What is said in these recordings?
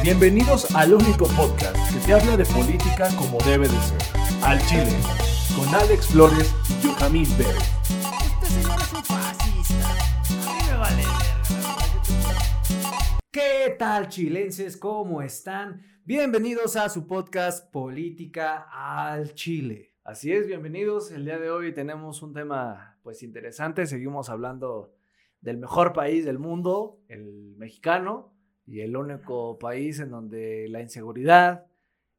Bienvenidos al único podcast que te habla de política como debe de ser. Al Chile, con Alex Flores y Bell. Este señor es un fascista. A mí me vale verga. ¿Qué tal, chilenses? ¿Cómo están? Bienvenidos a su podcast Política al Chile. Así es, bienvenidos. El día de hoy tenemos un tema pues interesante. Seguimos hablando del mejor país del mundo, el mexicano, y el único país en donde la inseguridad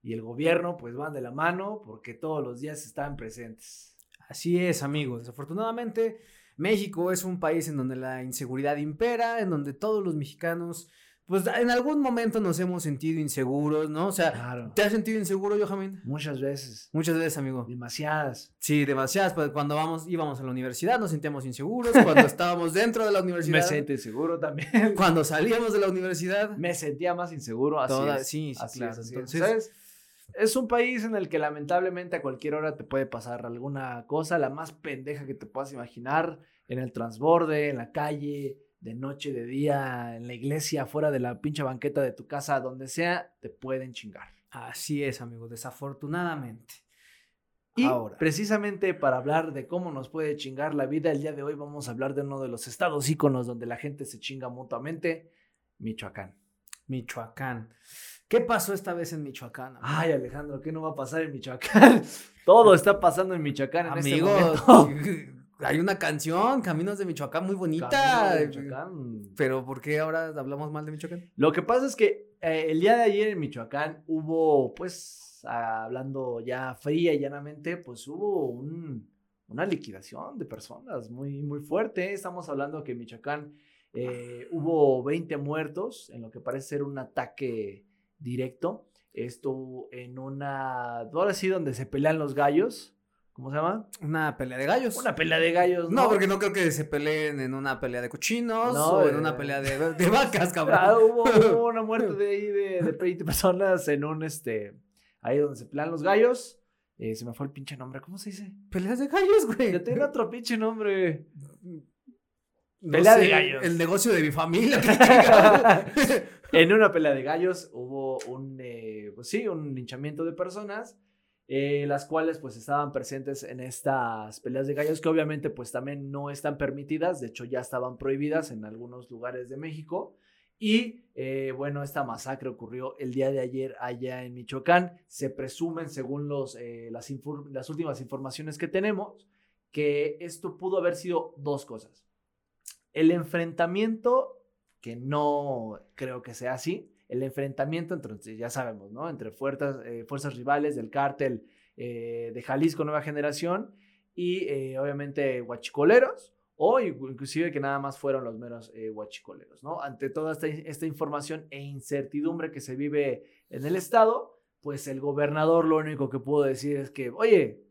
y el gobierno pues van de la mano porque todos los días están presentes. Así es, amigos. Desafortunadamente, México es un país en donde la inseguridad impera, en donde todos los mexicanos, pues en algún momento nos hemos sentido inseguros, ¿no? O sea, Claro. ¿te has sentido inseguro, Joaquín? Muchas veces. Muchas veces, amigo. Demasiadas. Sí, demasiadas. Pues cuando vamos, íbamos a la universidad nos sentíamos inseguros. Cuando estábamos dentro de la universidad. Me sentí inseguro también. Cuando salíamos de la universidad. Me sentía más inseguro. Así Toda- es. sí, sí, Así claro. es, así es. Entonces- ¿Sabes? Es un país en el que lamentablemente a cualquier hora te puede pasar alguna cosa, la más pendeja que te puedas imaginar, en el transborde, en la calle, de noche, de día, en la iglesia, fuera de la pinche banqueta de tu casa, donde sea, te pueden chingar. Así es, amigo, desafortunadamente. Y Ahora. precisamente para hablar de cómo nos puede chingar la vida, el día de hoy vamos a hablar de uno de los estados íconos donde la gente se chinga mutuamente, Michoacán. Michoacán. ¿Qué pasó esta vez en Michoacán? amigo? Ay, Alejandro, ¿qué no va a pasar en Michoacán? Todo está pasando en Michoacán en este Amigo, momento. hay una canción, Caminos de Michoacán, muy bonita. De Michoacán. Pero ¿por qué ahora hablamos mal de Michoacán? Lo que pasa es que eh, el día de ayer en Michoacán hubo, pues, ah, hablando ya fría y llanamente, pues hubo un- una liquidación de personas muy, muy fuerte. Estamos hablando que en Michoacán eh, hubo 20 muertos en lo que parece ser un ataque directo. Esto en una, ahora sí, donde se pelean los gallos. ¿Cómo se llama? Una pelea de gallos. Una pelea de gallos, ¿no? No, porque no creo que se peleen en una pelea de cochinos No, o en eh. una pelea de, de vacas, Ah, cabrón. hubo, hubo una muerte de ahí de, de 20 personas en un, este, ahí donde se pelean los gallos. Eh, se me fue el pinche nombre, ¿cómo se dice? Peleas de gallos, güey. Ya tiene otro pinche nombre. No pelea de gallos. El negocio de mi familia. en una pelea de gallos hubo un, eh, pues sí, un linchamiento de personas, eh, las cuales pues estaban presentes en estas peleas de gallos que obviamente pues también no están permitidas, de hecho ya estaban prohibidas en algunos lugares de México. Y eh, bueno, esta masacre ocurrió el día de ayer allá en Michoacán. Se presumen, según los, eh, las, últimas informaciones que tenemos, que esto pudo haber sido dos cosas. El enfrentamiento, que no creo que sea así, el enfrentamiento entre, ya sabemos, ¿no? Entre fuerzas, eh, fuerzas rivales del cártel eh, de Jalisco Nueva Generación y eh, obviamente huachicoleros, o inc- inclusive que nada más fueron los meros huachicoleros, ¿no? Ante toda esta, esta información e incertidumbre que se vive en el estado, pues el gobernador lo único que pudo decir es que, oye,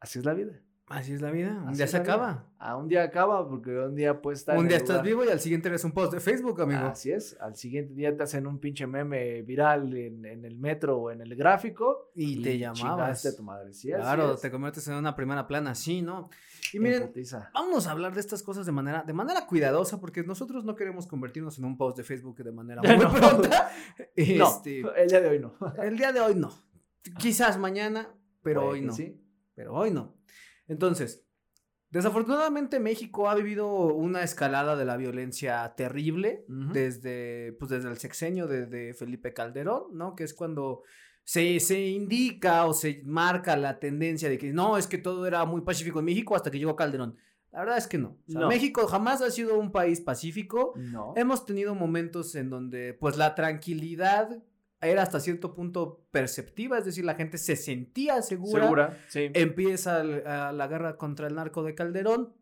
así es la vida. Así es la vida. Un Así día se la vida. acaba. A un día acaba porque un día pues estar Un día estás lugar. vivo y al siguiente eres un post de Facebook, amigo. Así es, al siguiente día te hacen un pinche meme viral en, en el metro o en el gráfico Y te chingaste llamabas. a tu madre. Sí, claro, te conviertes en una primera plana, sí, ¿no? Y En miren, vamos a hablar de estas cosas de manera, de manera cuidadosa, porque nosotros no queremos convertirnos en un post de Facebook de manera muy No. pronta. No, Este, el día de hoy no. el día de hoy no. Quizás mañana, pero hoy no. sí. Pero hoy no. Entonces, desafortunadamente México ha vivido una escalada de la violencia terrible desde, pues desde el sexenio de, de Felipe Calderón, ¿no? Que es cuando se, se indica o se marca la tendencia de que no, es que todo era muy pacífico en México hasta que llegó Calderón. La verdad es que no. O sea, No. México jamás ha sido un país pacífico. No. Hemos tenido momentos en donde pues la tranquilidad era hasta cierto punto perceptiva, es decir, la gente se sentía segura. Segura, sí. Empieza el- a la guerra contra el narco de Calderón.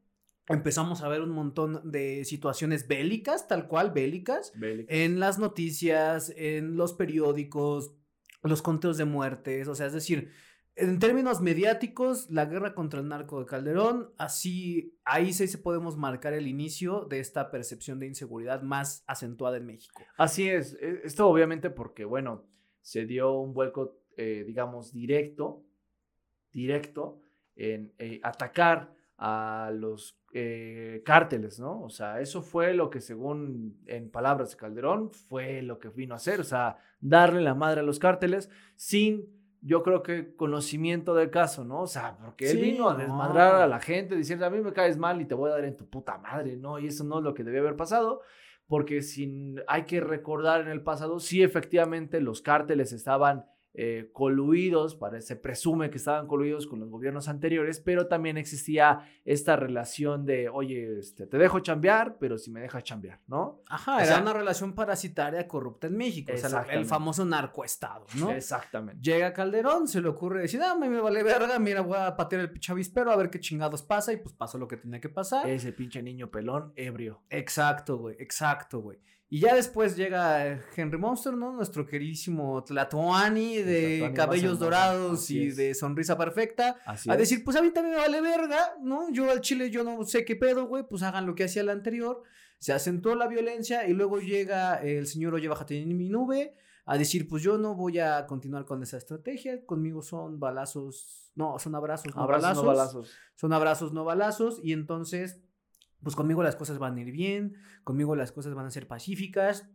Empezamos a ver un montón de situaciones bélicas, tal cual bélicas, Bélico. en las noticias, en los periódicos, los conteos de muertes, o sea, es decir, en términos mediáticos, la guerra contra el narco de Calderón, así, ahí sí se podemos marcar el inicio de esta percepción de inseguridad más acentuada en México. Así es. e- Esto obviamente porque, bueno, se dio un vuelco, eh, digamos, directo, directo en eh, atacar a los eh, cárteles, ¿no? O sea, eso fue lo que según en palabras de Calderón fue lo que vino a hacer, o sea, darle la madre a los cárteles sin, yo creo que conocimiento del caso, ¿no? O sea, porque él Sí, vino a no. desmadrar a la gente diciendo, a mí me caes mal y te voy a dar en tu puta madre, ¿no? Y eso no es lo que debía haber pasado. Porque sin, hay que recordar en el pasado, sí, efectivamente, los cárteles estaban eh, coluidos, para, se presume que estaban coluidos con los gobiernos anteriores, pero también existía esta relación de, oye, este, te dejo chambear, pero si me dejas chambear, ¿no? Ajá, O era sea- una relación parasitaria corrupta en México. O sea, el famoso narcoestado, ¿no? Exactamente. Llega Calderón, se le ocurre decir, ah, me me vale verga, mira, voy a patear el chavispero a ver qué chingados pasa, y pues pasó lo que tenía que pasar. Ese pinche niño pelón ebrio. Exacto, güey, exacto, güey. Y ya después llega Henry Monster, ¿no? Nuestro queridísimo Tlatoani de cabellos dorados así y es. de sonrisa perfecta. Así a es. decir, pues a mí también me vale verga, ¿no? Yo al Chile yo no sé qué pedo, güey, pues hagan lo que hacía el anterior. Se acentuó la violencia y luego llega el señor Oye, bájate en mi nube a decir, pues yo no voy a continuar con esa estrategia, conmigo son balazos, no, son abrazos, no Abrazos, balazos. no balazos. Son abrazos, no balazos, y entonces, pues conmigo las cosas van a ir bien, conmigo las cosas van a ser pacíficas.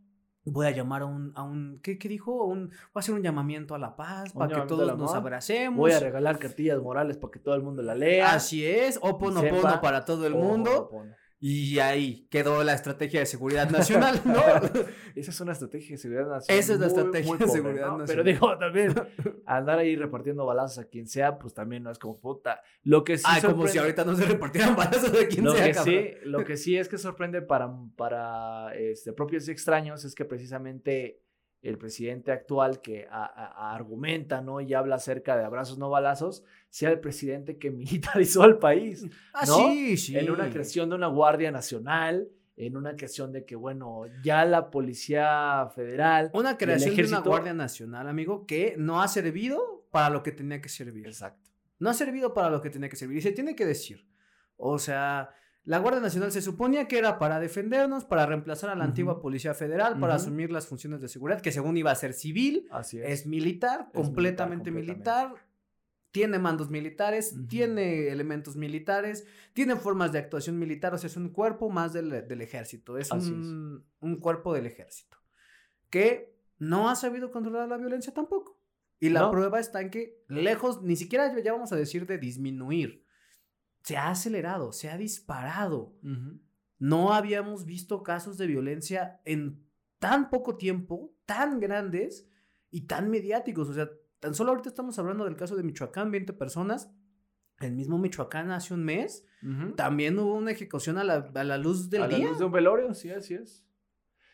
Voy a llamar a un, a un ¿qué, qué dijo? Un, voy a hacer un llamamiento a la paz Un para que todos nos abracemos. Voy a regalar cartillas morales para que todo el mundo la lea. Así es, oponopono para todo el mundo. Y ahí quedó la estrategia de seguridad nacional, ¿no? Esa es una estrategia de seguridad nacional. Esa es la muy, estrategia muy de seguridad ¿no? nacional. Pero digo, también, andar ahí repartiendo balazos a quien sea, pues también no es como puta. Lo que sí ah, como si ahorita no se repartieran balazos de quien lo sea, que cabrón. sí, lo que sí es que sorprende para, para este, propios y extraños es que precisamente el presidente actual que a- a- a- argumenta ¿no? y habla acerca de abrazos no balazos, sea el presidente que militarizó al país. Ah, ¿no? sí, sí. En una creación de una Guardia Nacional, en una creación de que, bueno, ya la Policía Federal. Una creación de una Guardia Nacional, amigo, que no ha servido para lo que tenía que servir. Exacto. No ha servido para lo que tenía que servir. Y se tiene que decir. O sea, la Guardia Nacional se suponía que era para defendernos, para reemplazar a la antigua Policía Federal, para asumir las funciones de seguridad, que según iba a ser civil, Así es, es. militar, Es completamente militar, militar. Tiene mandos militares, tiene elementos militares, tiene formas de actuación militar, o sea, es un cuerpo más del, del ejército, es un, un cuerpo del ejército, que no ha sabido controlar la violencia tampoco. Y la No. prueba está en que, lejos, ni siquiera ya vamos a decir de disminuir, se ha acelerado, se ha disparado. No habíamos visto casos de violencia en tan poco tiempo, tan grandes y tan mediáticos. O sea, tan solo ahorita estamos hablando del caso de Michoacán, 20 personas. El mismo Michoacán hace un mes también hubo una ejecución a la, a la luz del a la día. luz de un velorio, sí, así es.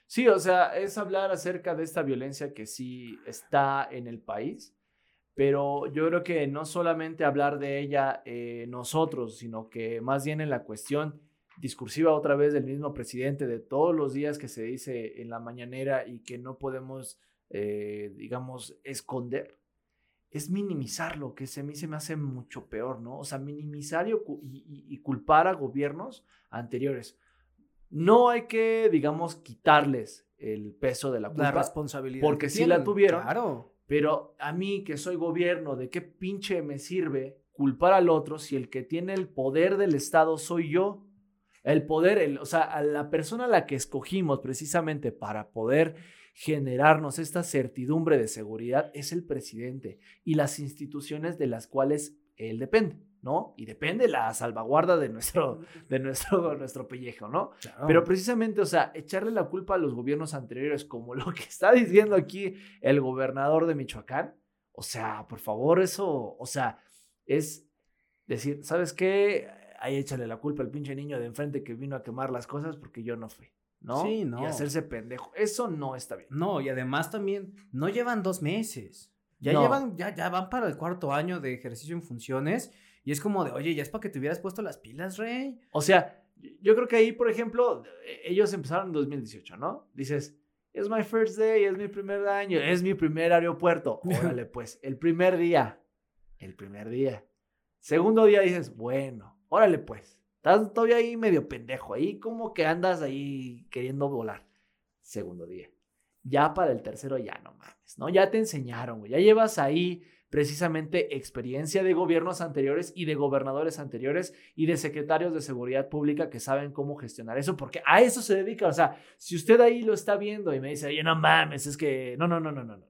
Sí, o sea, es hablar acerca de esta violencia que sí está en el país, pero yo creo que no solamente hablar de ella eh, nosotros, sino que más bien en la cuestión discursiva otra vez del mismo presidente, de todos los días que se dice en la mañanera y que no podemos, eh, digamos, esconder, es minimizarlo, que se, a mí se me hace mucho peor, ¿no? O sea, minimizar y, culpar a gobiernos anteriores. No hay que, digamos, quitarles el peso de la responsabilidad. porque que sí la tuvieron. Claro. Pero a mí que soy gobierno, ¿de qué pinche me sirve culpar al otro si el que tiene el poder del Estado soy yo? El poder, o sea, la persona a la que escogimos precisamente para poder generarnos esta certidumbre de seguridad es el presidente y las instituciones de las cuales él depende, ¿no? Y depende la salvaguarda de nuestro, de nuestro, nuestro pellejo, ¿no? Claro. Pero precisamente, o sea, echarle la culpa a los gobiernos anteriores, como lo que está diciendo aquí el gobernador de Michoacán, o sea, por favor, eso, o sea, es decir, ¿sabes qué? Ahí échale la culpa al pinche niño de enfrente que vino a quemar las cosas porque yo no fui, ¿no? Sí, no. Y hacerse pendejo. Eso no está bien. No, y además también no llevan dos meses. Ya No. llevan, ya, ya van para el cuarto año de ejercicio en funciones. Y es como de, oye, ya es para que te hubieras puesto las pilas, rey. O sea, yo creo que ahí, por ejemplo, e- ellos empezaron en 2018, ¿no? Dices, es my first day, es mi primer año, es mi primer aeropuerto. Órale, pues, el primer día, el primer día. Segundo día dices, bueno, órale, pues, estás todavía ahí medio pendejo, ahí como que andas ahí queriendo volar. Segundo día. Ya para el tercero ya no mames, ¿no? Ya te enseñaron, güey. Ya llevas ahí precisamente experiencia de gobiernos anteriores y de gobernadores anteriores y de secretarios de seguridad pública que saben cómo gestionar eso, porque a eso se dedica. O sea, si usted ahí lo está viendo y me dice, oye, no mames, es que no, no, no, no, no, no.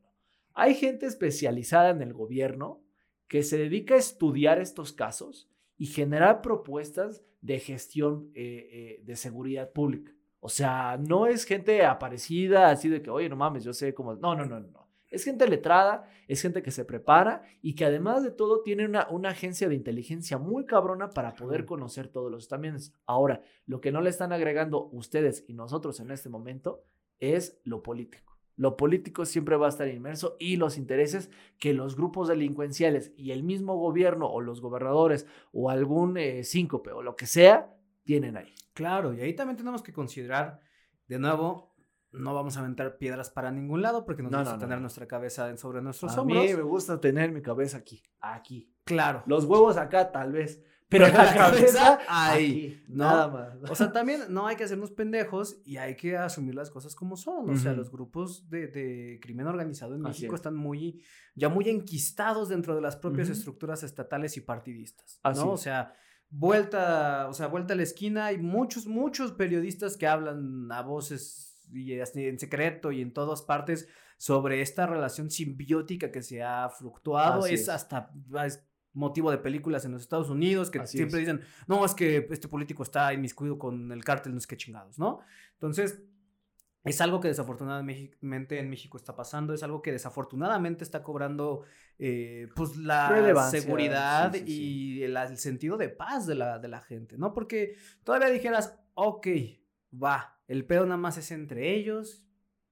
Hay gente especializada en el gobierno que se dedica a estudiar estos casos y generar propuestas de gestión eh, eh, de seguridad pública. O sea, no es gente aparecida así de que, oye, no mames, yo sé cómo. No, no, no, no. Es gente letrada, es gente que se prepara y que además de todo tiene una, una agencia de inteligencia muy cabrona para poder conocer todos los estamentos. Ahora, lo que no le están agregando ustedes y nosotros en este momento es lo político. Lo político siempre va a estar inmerso y los intereses que los grupos delincuenciales y el mismo gobierno o los gobernadores o algún eh, síncope o lo que sea tienen ahí. Claro, y ahí también tenemos que considerar, de nuevo, no vamos a aventar piedras para ningún lado porque nos No, vamos no, a tener no. nuestra cabeza sobre nuestros A mí hombros. me gusta tener mi cabeza aquí, aquí. Claro. Los huevos acá tal vez, pero la la cabeza cabeza, ahí, nada más. O sea, también no hay que hacernos pendejos y hay que asumir las cosas como son. O sea, los grupos de, de crimen organizado en Así México es. están muy, ya muy enquistados dentro de las propias estructuras estatales y partidistas. Así ¿no? O sea, vuelta, o sea, vuelta a la esquina, hay muchos, muchos periodistas que hablan a voces y en secreto y en todas partes sobre esta relación simbiótica que se ha fluctuado. Es, es. hasta es motivo de películas en los Estados Unidos que Así siempre es. dicen, no, es que este político está inmiscuido con el cártel, no es que chingados, ¿no? Entonces, es algo que desafortunadamente en México está pasando, es algo que desafortunadamente está cobrando eh, pues la seguridad sí, sí, y el, el sentido de paz de la, de la gente, ¿no? Porque todavía dijeras, ok, va, el pedo nada más es entre ellos,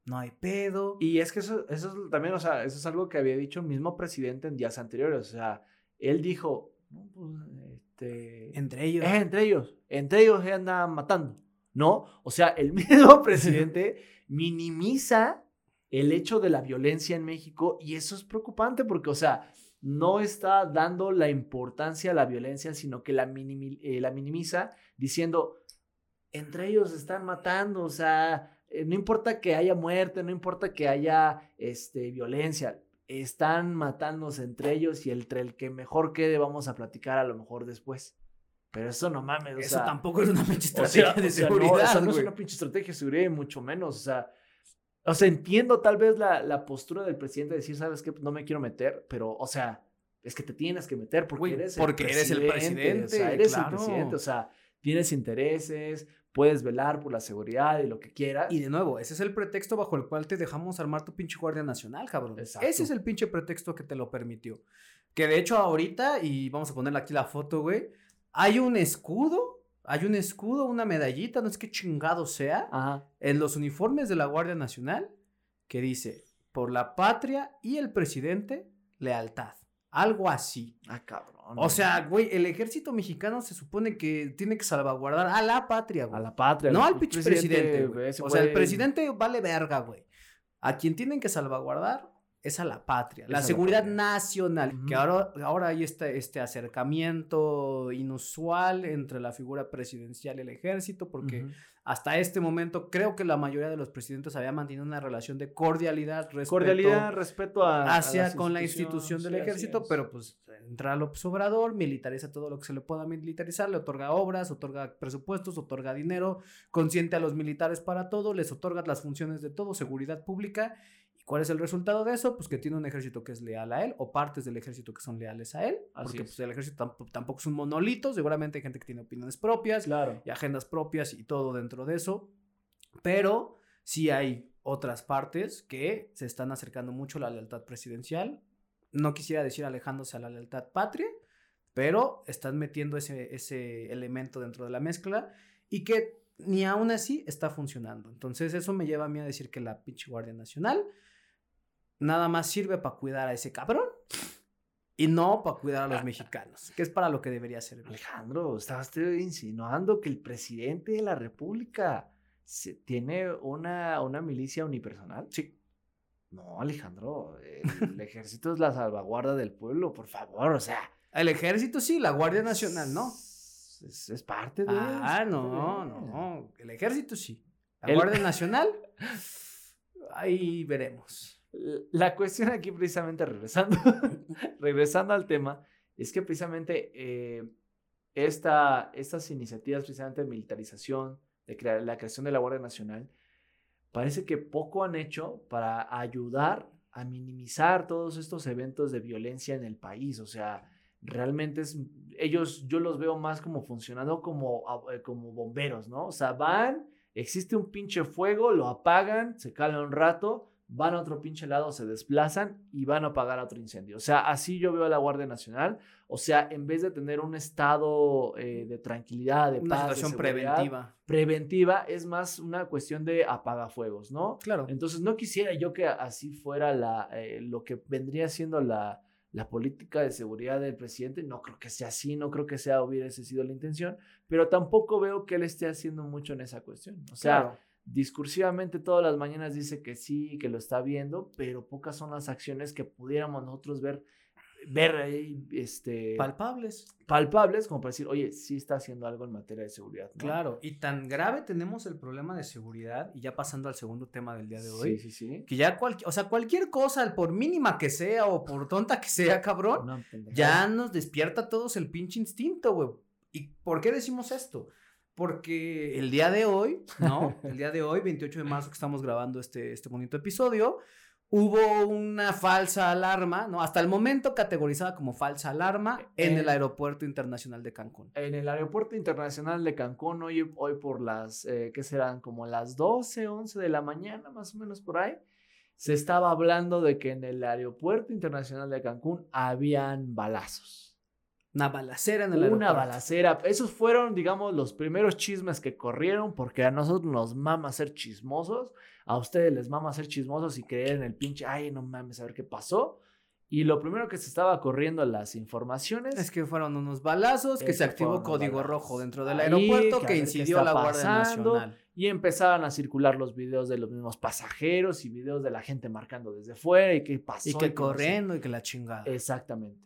no hay pedo. Y es que eso, eso es también, o sea, eso es algo que había dicho el mismo presidente en días anteriores. O sea, él dijo, "No, pues, este, entre ellos. es entre ellos, entre ellos se andan matando, ¿no? O sea, el mismo presidente minimiza el hecho de la violencia en México y eso es preocupante porque, o sea, no está dando la importancia a la violencia, sino que la, minimi- eh, la minimiza diciendo, entre ellos se están matando, o sea, eh, no importa que haya muerte, no importa que haya este, violencia, están matándose entre ellos y entre el que mejor quede vamos a platicar a lo mejor después. Pero eso no mames, o Eso sea, tampoco es una pinche o estrategia sea, de o sea, no, seguridad. esa no es una pinche estrategia de seguridad, mucho menos. O sea, o sea, entiendo tal vez la, la postura del presidente de decir, ¿sabes qué? No me quiero meter, pero, o sea, es que te tienes que meter porque Güey, eres porque el eres el presidente. o sea, eres claro. el presidente, o sea, tienes intereses, puedes velar por la seguridad y lo que quieras. Y de nuevo, ese es el pretexto bajo el cual te dejamos armar tu pinche Guardia Nacional, cabrón. Exacto. Ese es el pinche pretexto que te lo permitió. Que de hecho ahorita, y vamos a ponerle aquí la foto, güey, hay un escudo, hay un escudo, una medallita, no es que chingado sea, Ajá. en los uniformes de la Guardia Nacional que dice, por la patria y el presidente, lealtad. Algo así. Ah, cabrón. O sea, güey, el ejército mexicano se supone que tiene que salvaguardar a la patria, güey. a la patria. No al pinche presidente, O sea, el presidente vale verga, güey. A quien tienen que salvaguardar es a la patria, Es la seguridad patria. nacional. Que ahora, ahora hay este, este acercamiento inusual entre la figura presidencial y el ejército, porque. Hasta este momento creo que la mayoría de los presidentes había mantenido una relación de cordialidad, respeto Cordialidad, respeto a. hacia con la institución del sí, ejército, pero pues entra López Obrador, militariza todo lo que se le pueda militarizar, le otorga obras, otorga presupuestos, otorga dinero, consiente a los militares para todo, les otorga las funciones de todo, seguridad pública. ¿Y cuál es el resultado de eso? Pues que tiene un ejército que es leal a él, o partes del ejército que son leales a él, Así porque es. pues, el ejército tamp- tampoco es un monolito, seguramente hay gente que tiene opiniones propias, Claro. y agendas propias y todo dentro de eso, pero sí hay otras partes que se están acercando mucho a la lealtad presidencial. No quisiera decir alejándose a la lealtad patria, pero están metiendo ese, ese elemento dentro de la mezcla y que ni aún así está funcionando. Entonces eso me lleva a mí a decir que la pinche Guardia Nacional nada más sirve para cuidar a ese cabrón y no para cuidar a los mexicanos, que es para lo que debería servir. Alejandro, estabas insinuando que el presidente de la República se- tiene una, una milicia unipersonal. Sí. No, Alejandro, el ejército es la salvaguarda del pueblo, por favor, o sea. El ejército sí, la Guardia Nacional no. Es, parte de. Ah, no, no. El ejército sí. La El- Guardia Nacional, ahí veremos. La cuestión aquí, precisamente regresando, regresando al tema, es que precisamente eh, esta, estas iniciativas, precisamente de militarización, de crear, la creación de la Guardia Nacional, parece que poco han hecho para ayudar a minimizar todos estos eventos de violencia en el país. O sea, realmente es, ellos yo los veo más como funcionando como, eh, como bomberos, ¿no? O sea, van, existe un pinche fuego, lo apagan, se calma un rato, van a otro pinche lado, se desplazan y van a apagar otro incendio. O sea, así yo veo a la Guardia Nacional. O sea, en vez de tener un estado eh, de tranquilidad, de Una paz, de situación seguridad, preventiva. preventiva, es más una cuestión de apagafuegos, ¿no? Claro. Entonces no quisiera yo que así fuera la, eh, lo que vendría siendo la, la política de seguridad del presidente. No creo que sea así, no creo que sea hubiese sido la intención, pero tampoco veo que él esté haciendo mucho en esa cuestión. O sea, Claro. Discursivamente todas las mañanas dice que sí, que lo está viendo, pero pocas son las acciones que pudiéramos nosotros ver, ver este, Palpables. palpables como para decir, oye, sí está haciendo algo en materia de seguridad. ¿no? Claro. Y tan grave tenemos el problema de seguridad, y ya pasando al segundo tema del día de hoy, Sí, sí, sí. que ya cualquier, o sea, cualquier cosa, por mínima que sea o por tonta que sea, cabrón, ya nos despierta a todos el pinche instinto, güey. ¿Y por qué decimos esto? Porque el día de hoy, ¿no? El día de hoy, 28 de marzo que estamos grabando este, este bonito episodio, hubo una falsa alarma, ¿no? Hasta el momento categorizada como falsa alarma en el aeropuerto internacional de Cancún. En el aeropuerto internacional de Cancún, hoy, hoy por las, eh, ¿qué serán? Como las 12, 11 de la mañana, más o menos por ahí, se estaba hablando de que en el aeropuerto internacional de Cancún habían balazos. Una balacera en el Una aeropuerto. balacera. Esos fueron, digamos, los primeros chismes que corrieron, porque a nosotros nos mama ser chismosos, a ustedes les mama ser chismosos y creer en el pinche, ay, no mames, a ver qué pasó. Y lo primero que se estaba corriendo las informaciones Es que fueron unos balazos, que se activó código balazos. rojo dentro del Ahí, aeropuerto que a incidió está la Guardia pasando. Nacional. y empezaban a circular los videos de los mismos pasajeros y videos de la gente marcando desde fuera y qué pasó. Y que corriendo y que la chingada. Exactamente.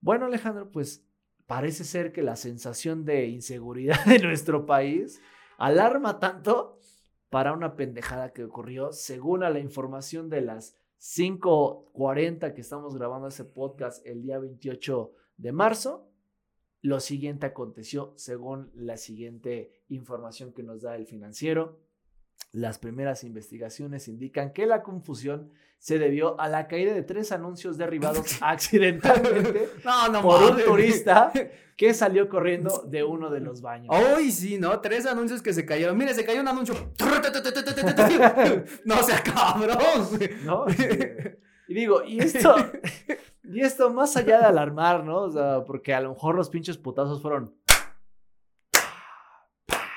Bueno, Alejandro, pues parece ser que la sensación de inseguridad de nuestro país alarma tanto para una pendejada que ocurrió, según la información de las 5:40 que estamos grabando ese podcast el día 28 de marzo. Lo siguiente aconteció según la siguiente información que nos da el financiero. Las primeras investigaciones indican que la confusión se debió a la caída de tres anuncios derribados accidentalmente No, no por un mames. turista que salió corriendo de uno de los baños. Hoy sí, ¿no? Tres anuncios que se cayeron. Mire, se cayó un anuncio. No sea cabrón. ¿no? Y digo, y esto, y esto más allá de alarmar, ¿no? O sea, porque a lo mejor los pinches putazos fueron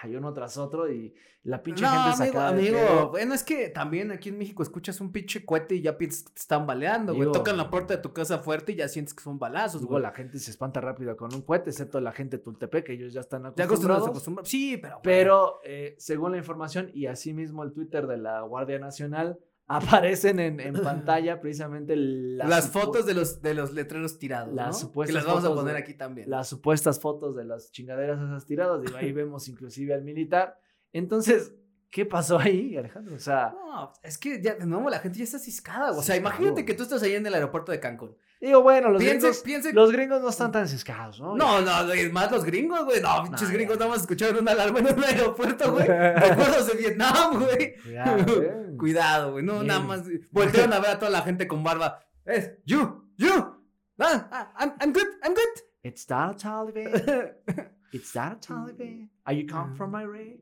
y uno tras otro y la pinche No, gente amigo, sacada de amigo, pedo. bueno, es que también aquí en México escuchas un pinche cohete y ya piensas que te están baleando, güey. Tocan la puerta de tu casa fuerte y ya sientes que son balazos, güey. la gente se espanta rápido con un cohete, excepto la gente de Tultepec, que ellos ya están Ya acostumbrados, acostumbrados. acostumbrados. Sí, pero. Pero eh, según la información y asimismo el Twitter de la Guardia Nacional, aparecen en, en pantalla precisamente las, fotos de los, de los letreros tirados. Las ¿no? supuestas Que las vamos a poner de- aquí también. las supuestas fotos de las chingaderas esas tiradas. Digo, ahí vemos inclusive al militar. Entonces, ¿qué pasó ahí, Alejandro? O sea, No, es que ya de nuevo la gente ya está ciscada. O sea, imagínate que tú estás ahí en el aeropuerto de Cancún. Digo, bueno, los, Piense, gringos, piense. los gringos no están tan ciscados, ¿no? No, no, güey, más los gringos, güey. No, pinches gringos nada más escucharon una alarma en un aeropuerto, güey. Recuerdos de Vietnam, güey. Cuidado, ¿eh? Güey. No, Bien. nada más. Voltearon a ver a toda la gente con barba. Es, you, you. Ah, ah, I'm, I'm good, I'm good. It's that a Taliban. It's that a Taliban. Are you come from Iraq?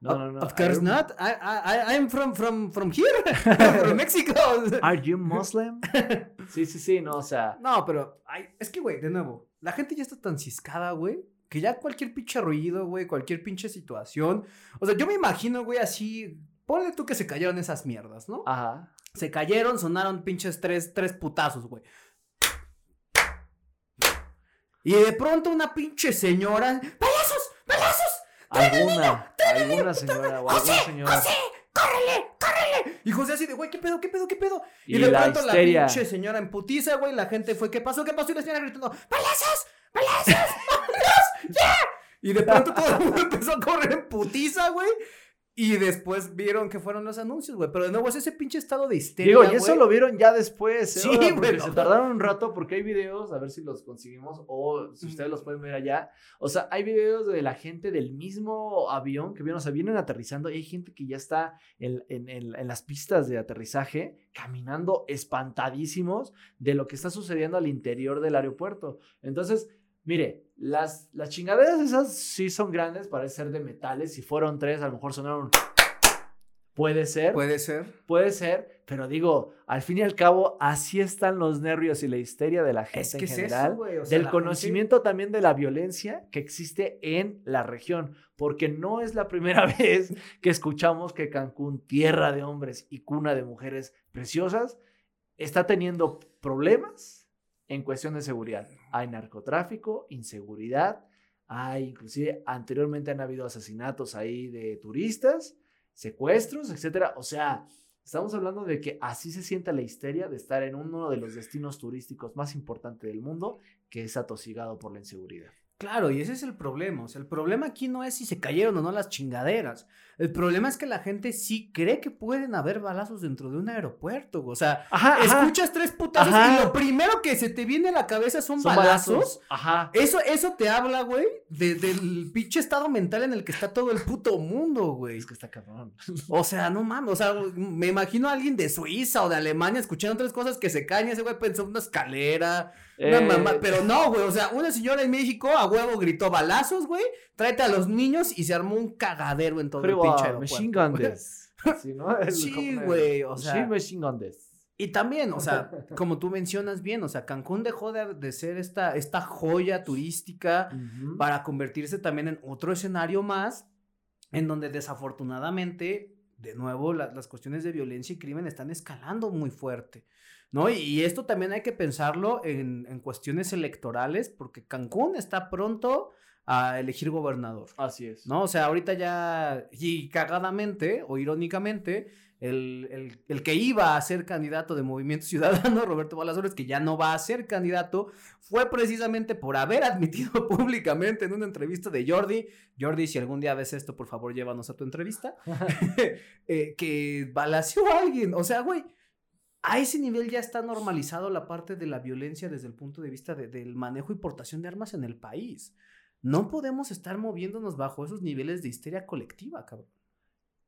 No, no, no. Of course not. I, I, I'm from, from, from here. from Mexico. Are you Muslim? Sí, sí, sí, no, o sea. No, pero ay, es que, güey, de nuevo, la gente ya está tan ciscada, güey, que ya cualquier pinche ruido, güey, cualquier pinche situación. O sea, yo me imagino, güey, así. Ponle tú que se cayeron esas mierdas, ¿no? Ajá. Se cayeron, sonaron pinches tres, tres putazos, güey. Y de pronto una pinche señora. ¡Balazos! Alguna, alguna señora o algún señor. ¡Córrele! ¡Córrele! Y José así de, güey, ¿qué pedo? ¿Qué pedo? ¿Qué pedo? Y, Y de la pronto histeria. la pinche señora en putiza, güey. La gente fue, ¿qué pasó? ¿Qué pasó? Y la señora gritando. ¡Balazos! ¡Balazos! ¡Ya! Y de pronto todo el mundo empezó a correr en putiza, güey. Y después vieron que fueron los anuncios, güey. Pero de nuevo es ese pinche estado de histeria. Digo, y eso güey. lo vieron ya después. ¿eh? Sí, güey, Se no. tardaron un rato porque hay videos, a ver si los conseguimos o si ustedes los pueden ver allá. O sea, hay videos de la gente del mismo avión que vienen, o sea, vienen aterrizando y hay gente que ya está en, en- en- en las pistas de aterrizaje caminando espantadísimos de lo que está sucediendo al interior del aeropuerto. Entonces, mire, las, las chingaderas esas sí son grandes, parece ser de metales. Si fueron tres, a lo mejor sonaron. Puede ser. Puede ser. Puede ser, pero digo, al fin y al cabo, así están los nervios y la histeria de la gente Es que en es general. eso, güey. o sea, del conocimiento también de la violencia que existe en la región, porque no es la primera vez que escuchamos que Cancún, tierra de hombres y cuna de mujeres preciosas, está teniendo problemas en cuestión de seguridad. Hay narcotráfico, inseguridad, hay inclusive anteriormente han habido asesinatos ahí de turistas, secuestros, etcétera. O sea, estamos hablando de que así se siente la histeria de estar en uno de los destinos turísticos más importantes del mundo que es atosigado por la inseguridad. Claro, y ese es el problema. O sea, el problema aquí no es si se cayeron o no las chingaderas. El problema es que la gente sí cree que pueden haber balazos dentro de un aeropuerto. O sea, Ajá, escuchas tres putazos Ajá. y lo primero que se te viene a la cabeza son, balazos. Ajá. Eso, eso te habla, güey, de- del pinche estado mental en el que está todo el puto mundo, güey. Es que está cabrón. O sea, no mames, o sea, me imagino a alguien de Suiza o de Alemania escuchando tres cosas que se caen y ese güey pensó en una escalera, una Eh, mamá, pero no, güey, o sea, una señora en México a huevo gritó balazos, güey, tráete a los niños y se armó un cagadero en todo el pinche aeropuerto. Así, ¿no? Sí, güey, o Sí, sea, machine gun y también, o sea, como tú mencionas bien, o sea, Cancún dejó de, de ser esta, esta joya turística para convertirse también en otro escenario más, en donde desafortunadamente, de nuevo, la- las cuestiones de violencia y crimen están escalando muy fuerte, ¿no? Y, y esto también hay que pensarlo en, en cuestiones electorales, porque Cancún está pronto a elegir gobernador. Así es. ¿No? O sea, ahorita ya, y cagadamente o irónicamente, el, el- el que iba a ser candidato de Movimiento Ciudadano, Roberto Balazores, que ya no va a ser candidato, fue precisamente por haber admitido públicamente en una entrevista de Jordi, Jordi, si algún día ves esto, por favor, llévanos a tu entrevista, eh, que balació a alguien. O sea, güey, a ese nivel ya está normalizado la parte de la violencia desde el punto de vista de- del manejo y portación de armas en el país. No podemos estar moviéndonos bajo esos niveles de histeria colectiva, cabrón.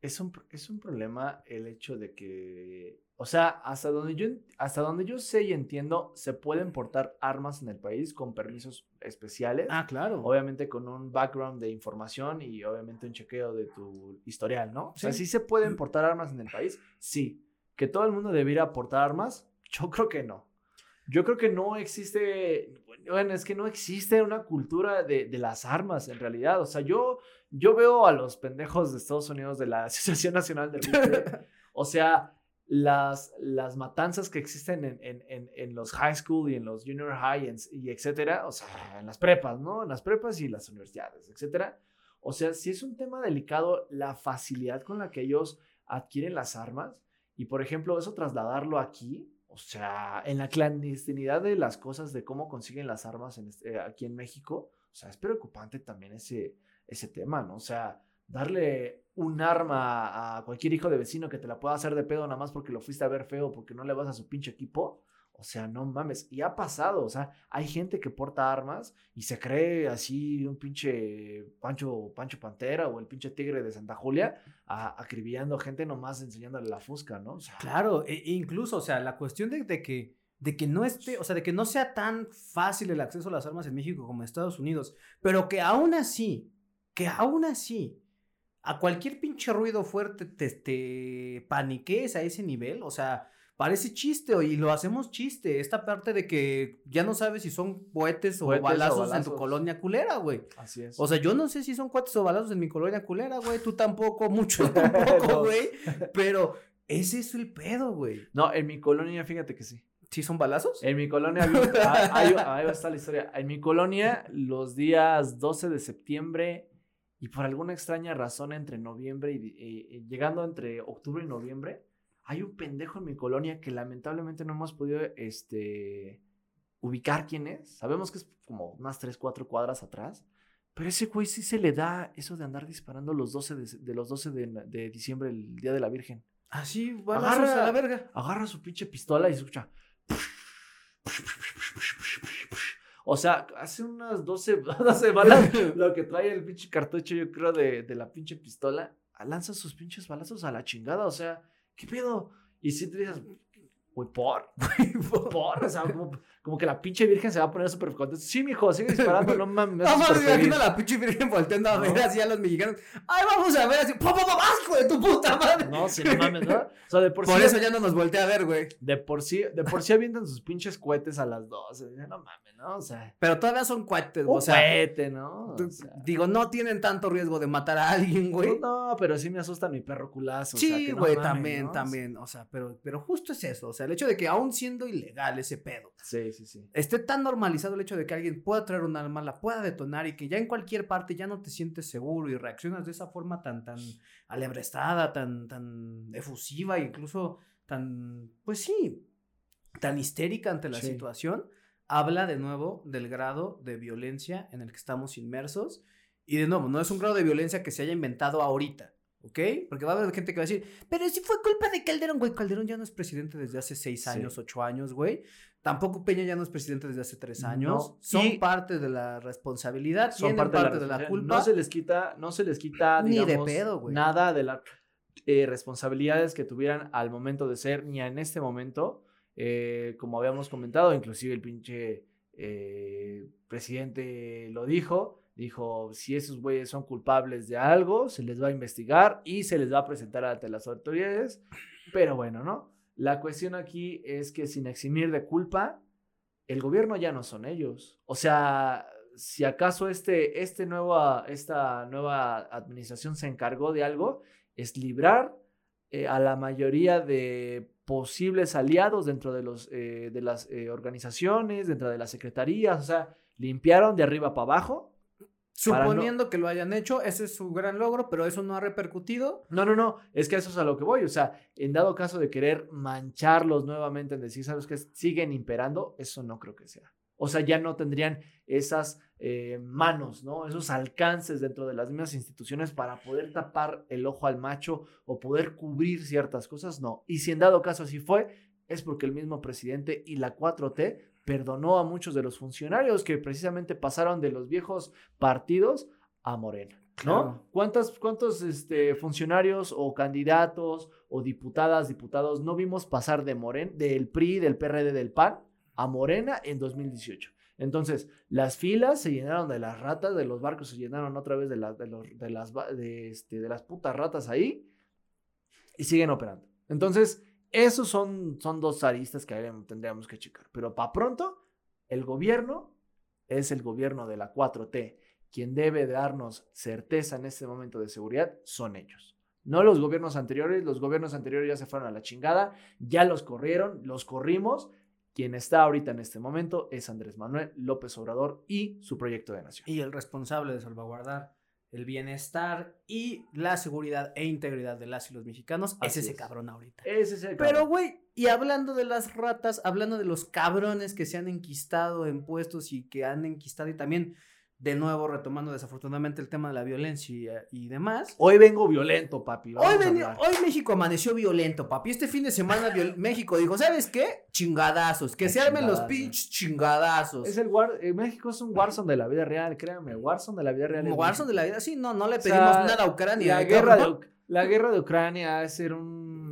es un, es un problema el hecho de que, o sea, hasta donde, yo, hasta donde yo sé y entiendo, se pueden portar armas en el país con permisos especiales. Ah, claro. Obviamente con un background de información y obviamente un chequeo de tu historial, ¿no? O sea, Sí. ¿sí se pueden portar armas en el país? Sí. ¿Que todo el mundo debiera portar armas? Yo creo que no. Yo creo que no existe, bueno, es que no existe una cultura de, de las armas en realidad. O sea, yo, yo veo a los pendejos de Estados Unidos de la Asociación Nacional de Rifle, o sea, las, las matanzas que existen en, en, en, en los high school y en los junior high y etcétera, o sea, en las prepas, ¿no? En las prepas y las universidades, etcétera. O sea, si es un tema delicado la facilidad con la que ellos adquieren las armas y, por ejemplo, eso trasladarlo aquí, o sea, en la clandestinidad de las cosas de cómo consiguen las armas en este- aquí en México, o sea, es preocupante también ese, ese tema, ¿no? O sea, darle un arma a cualquier hijo de vecino que te la pueda hacer de pedo nada más porque lo fuiste a ver feo, porque no le vas a su pinche equipo. O sea, no mames. Y ha pasado, o sea, hay gente que porta armas y se cree así un pinche Pancho, Pancho Pantera o el pinche tigre de Santa Julia, a- acribillando gente nomás enseñándole la fusca, ¿no? Claro, e- e incluso, o sea, la cuestión de, de que de que no esté, o sea, de que no sea tan fácil el acceso a las armas en México como en Estados Unidos, pero que aún así, que aún así, a cualquier pinche ruido fuerte te, te paniquees a ese nivel, o sea, parece chiste y lo hacemos chiste, esta parte de que ya no sabes si son cohetes o, Cohetes o balazos, en tu colonia culera, güey. así es. O sea, yo no sé si son cohetes o balazos en mi colonia culera, güey, tú tampoco, mucho tampoco, güey, pero ese es el pedo, güey. no, en mi colonia, fíjate que sí. ¿Sí son balazos? En mi colonia, ah, ahí, ahí está la historia. En mi colonia, los días 12 de septiembre y por alguna extraña razón entre noviembre y, eh, eh, llegando entre octubre y noviembre, hay un pendejo en mi colonia que lamentablemente no hemos podido este, ubicar quién es. Sabemos que es como unas 3, 4 cuadras atrás, Pero ese güey sí se le da eso de andar disparando los 12 de, de los 12 de, de diciembre, el Día de la Virgen. Así, balazos Agarra- a la verga. Agarra su pinche pistola y escucha. O sea, hace unas 12, 12 balas lo que trae el pinche cartucho, yo creo, de, de la pinche pistola. Lanza sus pinches balazos a la chingada. O sea, ¿qué pedo? Y si te dices, güey, por, por, o sea, como, como que la pinche virgen se va a poner súper contenta. Sí, mijo, sigue disparando, no mames. Vamos, feliz". imagino a la pinche virgen volteando a ver No. así a los mexicanos. Ay, vamos a ver así. ¡Pum, pum, hijo de tu puta madre! No, sí, no mames, ¿no? O sea, de por, Por sí. eso ya no nos voltea a ver, güey. De por sí, de por sí avientan sus pinches cohetes a las 12. No mames, ¿no? O sea, Pero todavía son cuates, un o sea. cohete, ¿no? O sea, digo, no tienen tanto riesgo de matar a alguien, güey. no, pero sí me asusta mi perro culazo. o sea, Sí, que no güey, mames, también, ¿no? también. O sea, pero, pero justo es eso. O sea, el hecho de que aún siendo ilegal ese pedo, Sí, sí, sí. esté tan normalizado el hecho de que alguien pueda traer un arma, la pueda detonar y que ya en cualquier parte ya no te sientes seguro y reaccionas de esa forma tan, tan alebrestada, tan, tan efusiva, incluso tan, pues sí, tan histérica ante la Sí. situación, habla de nuevo del grado de violencia en el que estamos inmersos. Y de nuevo, no es un grado de violencia que se haya inventado ahorita. ¿Ok? Porque va a haber gente que va a decir, pero si fue culpa de Calderón, güey. Calderón ya no es presidente desde hace seis Sí. años, ocho años, güey. Tampoco Peña ya no es presidente desde hace tres años. No, Son y- parte de la responsabilidad, Son parte, parte, de, de la, culpa. No se les quita, no se les quita, Ni de pedo, güey. nada de las responsabilidades que tuvieran al momento de ser, ni en este momento. Eh, como habíamos comentado, inclusive el pinche eh, presidente lo dijo. Dijo, si esos güeyes son culpables de algo, se les va a investigar y se les va a presentar ante las autoridades. Pero bueno, ¿no? La cuestión aquí es que sin eximir de culpa, el gobierno ya no son ellos. O sea, si acaso este, este nueva, esta nueva administración se encargó de algo, es librar eh, a la mayoría de posibles aliados dentro de, los, eh, de las eh, organizaciones, dentro de las secretarías, o sea, limpiaron de arriba para abajo. No- Suponiendo que lo hayan hecho, ese es su gran logro, pero eso no ha repercutido. No, no, no, es que eso es a lo que voy, o sea, en dado caso de querer mancharlos nuevamente, en decir, ¿sabes qué? Siguen imperando, eso no creo que sea. O sea, ya no tendrían esas eh, manos, ¿no? Esos alcances dentro de las mismas instituciones para poder tapar el ojo al macho o poder cubrir ciertas cosas, no. Y si en dado caso así fue, es porque el mismo presidente y la 4T perdonó a muchos de los funcionarios que precisamente pasaron de los viejos partidos a Morena. ¿no? Claro. ¿Cuántos, cuántos este, funcionarios o candidatos o diputadas, diputados no vimos pasar de Moren, del PRI, del PRD, del PAN a Morena en 2018? Entonces, las filas se llenaron de las ratas, de los barcos se llenaron otra vez de, las de, los- de las, de, este, de las putas ratas ahí y siguen operando. Entonces, esos son, son dos aristas que tendríamos que checar. Pero para pronto, el gobierno es el gobierno de la 4T. Quien debe darnos certeza en este momento de seguridad son ellos. No los gobiernos anteriores, los gobiernos anteriores ya se fueron a la chingada, ya los corrieron, los corrimos. Quien está ahorita en este momento es Andrés Manuel López Obrador y su proyecto de nación. Y el responsable de salvaguardar el bienestar y la seguridad e integridad de las y los mexicanos Así es ese es. cabrón ahorita. Ese es el Pero, cabrón. güey, y hablando de las ratas, hablando de los cabrones que se han enquistado en puestos y que han enquistado y también, de nuevo, retomando desafortunadamente el tema de la violencia y, y demás. Hoy vengo violento, papi. Hoy, vamos a veni- hablar. hoy México amaneció violento, papi. Este fin de semana México dijo, ¿sabes qué? Chingadazos. Que Ay, se armen los pinches chingadazos. Es el war, eh, México es un Warzone de la vida real, créanme, Warzone de la vida real. Warzone de la vida. Sí, no, no le O sea, pedimos nada a Ucrania. La ¿eh, guerra, de, la guerra de Ucrania es ser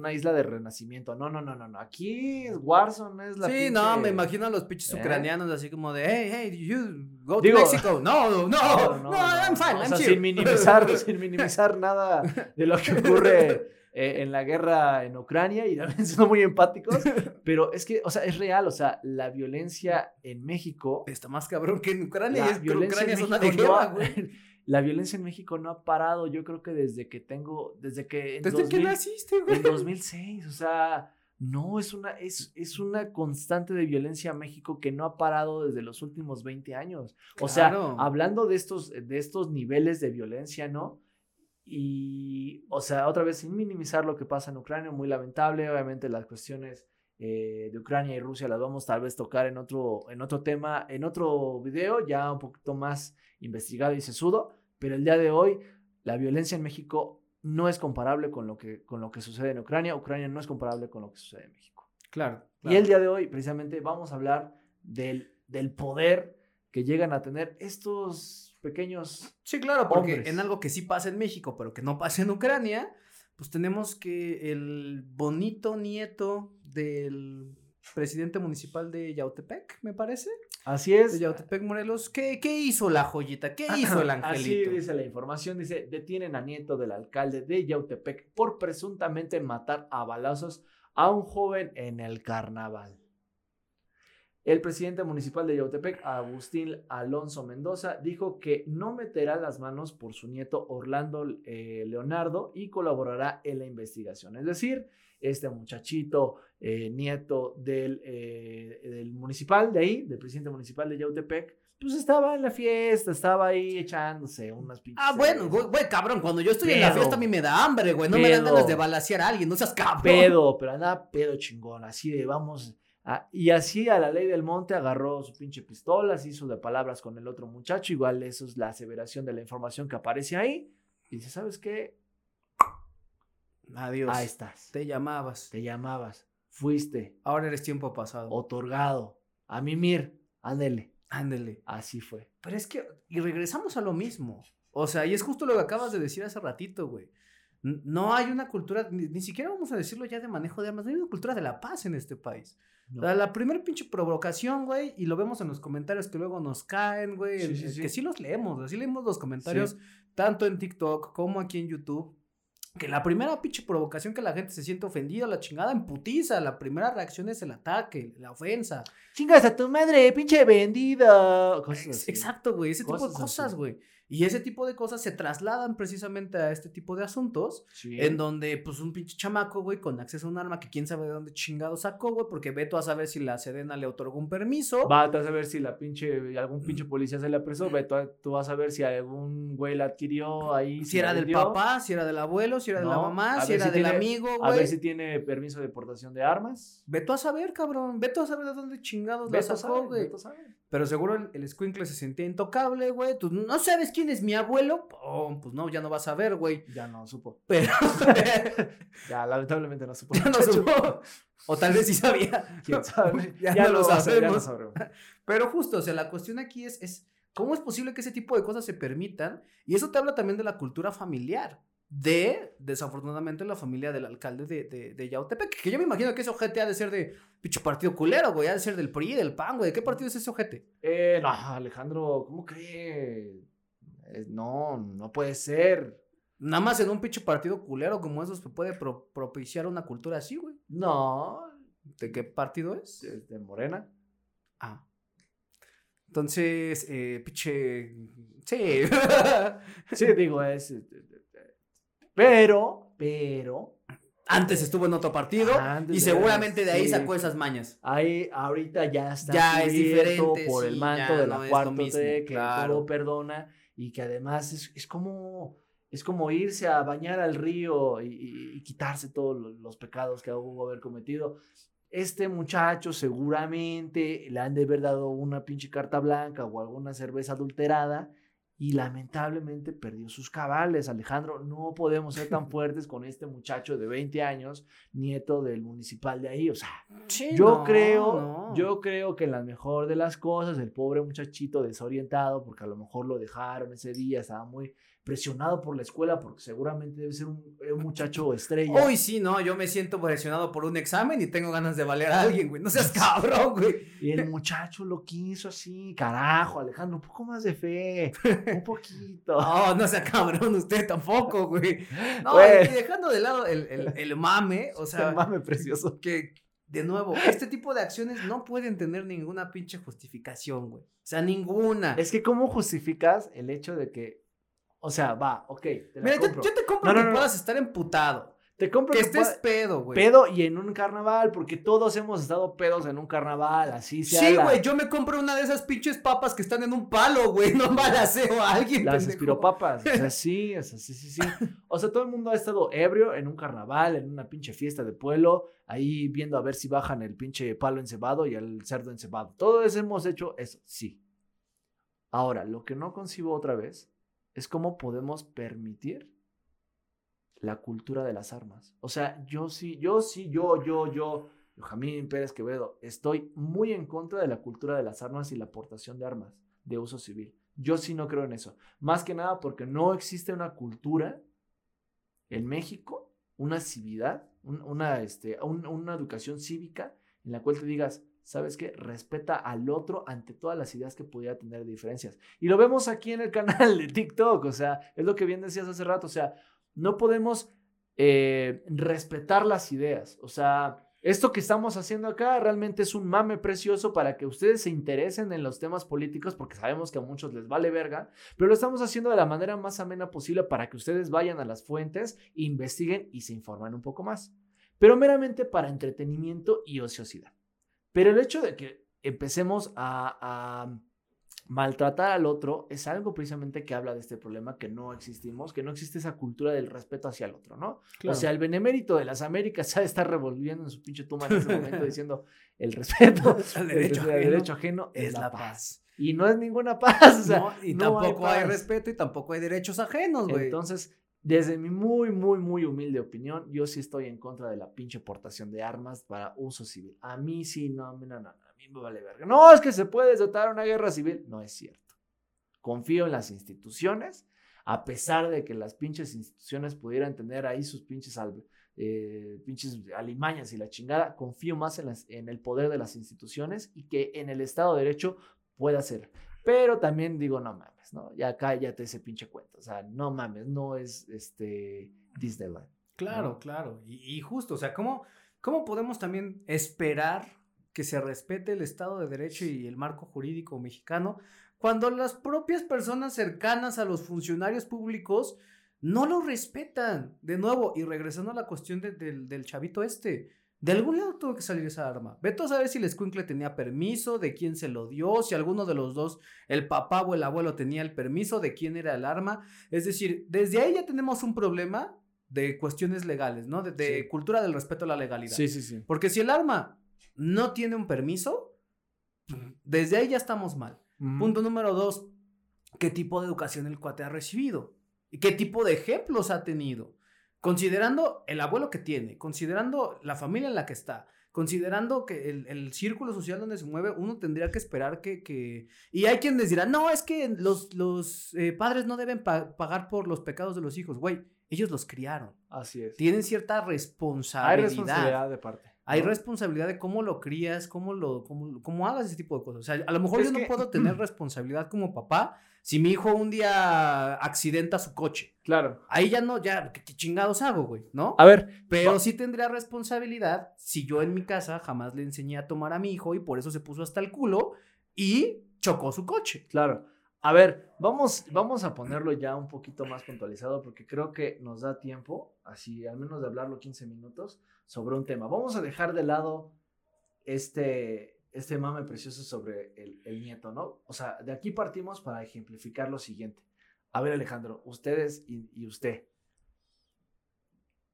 una isla de renacimiento. No, no, no, no, no. Aquí es Warzone es la Sí, pinche- no, me imagino a los pinches ¿Eh? ucranianos así como de, hey, hey, you go Digo- to Mexico. No, no, no, no, I'm fine, O I'm sea, chill. sin minimizar, sin minimizar nada de lo que ocurre eh, en la guerra en Ucrania y también siendo muy empáticos, pero es que, o sea, es real, o sea, la violencia en México Está más cabrón que en Ucrania. La y es que Ucrania es una no guerra, güey. La violencia en México no ha parado, yo creo que desde que tengo, desde que en, Desde que 2000 naciste, güey. en 2006, o sea, no, es una, es, es una constante de violencia a México que no ha parado desde los últimos 20 años. O sea, hablando de estos, de estos niveles de violencia, ¿no? Y, o sea, otra vez, sin minimizar lo que pasa en Ucrania, muy lamentable, obviamente las cuestiones eh, de Ucrania y Rusia las vamos tal vez tocar en otro, en otro tema, en otro video, ya un poquito más investigado y sesudo, pero el día de hoy la violencia en México no es comparable con lo que, con lo que sucede en Ucrania, Ucrania no es comparable con lo que sucede en México. Claro. Y el día de hoy, precisamente, vamos a hablar del, del poder que llegan a tener estos pequeños... Sí, claro, porque hombres. en algo que sí pasa en México, pero que no pasa en Ucrania, pues tenemos que el bonito nieto del presidente municipal de Yautepec, me parece, Así es. de Yautepec, Morelos, ¿qué, qué hizo la joyita? ¿Qué hizo el angelito? Así dice la información, dice, detienen a nieto del alcalde de Yautepec por presuntamente matar a balazos a un joven en el carnaval. El presidente municipal de Yautepec, Agustín Alonso Mendoza, dijo que no meterá las manos por su nieto Orlando eh, Leonardo y colaborará en la investigación. Es decir, este muchachito, eh, nieto del, eh, del municipal de ahí, del presidente municipal de Yautepec, pues estaba en la fiesta, estaba ahí echándose unas pinches. Ah, bueno, güey, güey, cabrón, cuando yo estoy en la fiesta a mí me da hambre, güey, no me dan ganas de balasear a alguien, no seas cabrón. pedo, pero andaba pedo chingón, así de vamos. A- y así a la ley del monte agarró su pinche pistola, se hizo de palabras con el otro muchacho, igual eso es la aseveración de la información que aparece ahí. Y dice, ¿sabes qué? Adiós. Ahí estás. Te llamabas. Te llamabas, fuiste, Ahora eres tiempo pasado. otorgado, a mimir, ándele. Ándele. Así fue. Pero es que, y regresamos a lo mismo. O sea, y es justo lo que acabas de decir hace ratito, güey. No hay una cultura, ni, ni siquiera vamos a decirlo ya de manejo de armas, no hay una cultura de la paz en este país. No. La primera pinche provocación, güey, y lo vemos en los comentarios que luego nos caen, güey, Sí, sí, que sí los leemos, así leemos los comentarios, tanto en TikTok como aquí en YouTube. Que la primera pinche provocación que la gente se siente ofendida, la chingada emputiza, la primera reacción es el ataque, la ofensa. Chingas a tu madre, pinche vendida. Cosas Ex- así. Exacto, güey, ese tipo Cosas de así. cosas, güey. Y ese tipo de cosas se trasladan precisamente a este tipo de asuntos, Sí. en donde, pues, un pinche chamaco, güey, con acceso a un arma que quién sabe de dónde chingado sacó, güey, porque ve tú a saber si la Sedena le otorgó un permiso. Va a saber si la pinche, algún pinche policía se la apresó, ve, tú, tú vas a ver si algún güey la adquirió ahí. si era del papá, si era del abuelo, si era de la mamá, si era si del tiene- amigo, A ver güey. si tiene permiso de portación de armas. Ve tú a saber, cabrón. Ve tú a saber de dónde chingados la tú sacó, güey. Pero seguro el, el escuincle se sentía intocable, güey. Tú no sabes quién es mi abuelo. Oh, pues no, ya no vas a ver, güey. Ya no supo. Pero Ya, lamentablemente no supo. ya no supo. O tal vez sí sabía. ¿Quién sabe? Ya no lo ya no sabemos. sabremos. Pero justo, o sea, la cuestión aquí es, es cómo es posible que ese tipo de cosas se permitan. Y eso te habla también de la cultura familiar. De, desafortunadamente, la familia del alcalde de, de, de Yautepec. Que yo me imagino que ese ojete ha de ser de pinche partido culero, güey. Ha de ser del PRI, del PAN, güey. ¿De qué partido es ese ojete? Eh, no, Alejandro, ¿cómo cree? Eh, no, no puede ser. Nada más en un pinche partido culero como esos se puede pro- propiciar una cultura así, güey. No, ¿De qué partido es? es de Morena. Ah. Entonces, eh, pinche. Sí. Sí, digo, es. Pero, pero, Antes estuvo en otro partido y seguramente de ahí sí. sacó esas mañas. ahí ahorita ya está Ya es diferente, por sí, el manto de no la es cuarta que claro. todo perdona y que además es, es como es como irse a bañar al río y, y- y quitarse todos lo- los pecados que hubo haber cometido. Este muchacho seguramente le han de haber dado una pinche carta blanca o alguna cerveza adulterada y lamentablemente perdió sus cabales. Alejandro, no podemos ser tan fuertes con este muchacho de 20 años, nieto del municipal de ahí. O sea, yo creo, yo creo que en la mejor de las cosas, el pobre muchachito desorientado, porque a lo mejor lo dejaron ese día, estaba muy presionado por la escuela, porque seguramente debe ser un, un muchacho estrella. Hoy sí, no, yo me siento presionado por un examen y tengo ganas de valer a alguien, güey. No seas cabrón, güey. Y el muchacho lo quiso así, carajo, Alejandro, un poco más de fe, un poquito. No, no sea cabrón, usted tampoco, güey. No, Güey. y dejando de lado el, el, el mame, o sea, El mame precioso. que, de nuevo, este tipo de acciones no pueden tener ninguna pinche justificación, güey. O sea, ninguna. Es que, ¿cómo justificas el hecho de que, o sea, va, ok, te la Mira, yo, compro. yo te compro No, no, que no, puedas estar emputado. Te compro Que que estés pedo, güey. pedo y en un carnaval, porque todos hemos estado pedos en un carnaval, así sea. Sí, la- güey, yo me compro una de esas pinches papas que están en un palo, güey. No balaceo a alguien. Las pendejo. espiropapas. O sea, sí, o sea, sí, sí, sí. O sea, todo el mundo ha estado ebrio en un carnaval, en una pinche fiesta de pueblo, ahí viendo a ver si bajan el pinche palo encebado y el cerdo encebado. Todos hemos hecho eso, sí. Ahora, lo que no concibo otra vez es cómo podemos permitir la cultura de las armas. O sea, yo sí, yo sí, yo, yo, yo, Jamín Pérez Quevedo, estoy muy en contra de la cultura de las armas y la aportación de armas de uso civil. Yo sí no creo en eso. Más que nada porque no existe una cultura en México, una civilidad, un- una, este, un- una educación cívica en la cual te digas, ¿sabes qué? Respeta al otro ante todas las ideas que pudiera tener diferencias. Y lo vemos aquí en el canal de TikTok, o sea, es lo que bien decías hace rato, o sea, no podemos eh, respetar las ideas, o sea, esto que estamos haciendo acá realmente es un mame precioso para que ustedes se interesen en los temas políticos, porque sabemos que a muchos les vale verga, pero lo estamos haciendo de la manera más amena posible para que ustedes vayan a las fuentes, investiguen y se informen un poco más. Pero meramente para entretenimiento y ociosidad. Pero el hecho de que empecemos a, a maltratar al otro es algo precisamente que habla de este problema que no existimos, que no existe esa cultura del respeto hacia el otro, ¿no? Claro. O sea, el benemérito de las Américas se estar revolviendo en su pinche tumba en este momento diciendo el respeto Al el derecho al ajeno derecho ajeno es la paz. Y no es ninguna paz, o sea, No, y no tampoco hay, respeto y tampoco hay derechos ajenos, güey. Entonces, desde mi muy, muy, muy humilde opinión, yo sí estoy en contra de la pinche portación de armas para uso civil. A mí sí, no, no, no, no, a mí me vale verga. No, es que se puede desatar una guerra civil. No es cierto. Confío en las instituciones, a pesar de que las pinches instituciones pudieran tener ahí sus pinches, al- eh, alimañas y la chingada, confío más en, en el poder de las instituciones y que en el Estado de Derecho pueda ser. Pero también digo, no mames, ¿no? Ya cállate ese pinche cuento. O sea, no mames, no es este Disneyland. Claro, claro. Y, justo, o sea, ¿cómo, ¿cómo podemos también esperar que se respete el Estado de Derecho y el marco jurídico mexicano cuando las propias personas cercanas a los funcionarios públicos no lo respetan? De nuevo, y regresando a la cuestión de- del chavito este. De algún lado tuvo que salir esa arma. Vete a saber si el escuincle tenía permiso, de quién se lo dio, si alguno de los dos, el papá o el abuelo, tenía el permiso, de quién era el arma. Es decir, desde ahí ya tenemos un problema de cuestiones legales, ¿no? De, de Sí. cultura del respeto a la legalidad. sí, sí. Porque si el arma no tiene un permiso, desde ahí ya estamos mal. Punto número dos, ¿qué tipo de educación el cuate ha recibido? ¿Y qué tipo de ejemplos ha tenido? Considerando el abuelo que tiene, considerando la familia en la que está, considerando que el, el círculo social donde se mueve, uno tendría que esperar que... que... Y hay quienes dirán, no, es que los, los eh, padres no deben pa- pagar por los pecados de los hijos, güey, ellos los criaron, Así es. tienen cierta Hay responsabilidad. responsabilidad de parte. Hay responsabilidad de cómo lo crías, cómo lo, cómo, cómo hagas ese tipo de cosas. O sea, a lo mejor Es yo no que- puedo tener responsabilidad como papá si mi hijo un día accidenta su coche. Claro. Ahí ya no, ya, ¿qué, qué chingados hago, güey? ¿No? A ver, Pero va- sí tendría responsabilidad si yo en mi casa jamás le enseñé a tomar a mi hijo y por eso se puso hasta el culo y chocó su coche. Claro. A ver, vamos, vamos a ponerlo ya un poquito más puntualizado porque creo que nos da tiempo, así al menos de hablarlo 15 minutos, sobre un tema. Vamos a dejar de lado este, este mame precioso sobre el, nieto, ¿no? O sea, de aquí partimos para ejemplificar lo siguiente. A ver, Alejandro, ustedes y, y usted.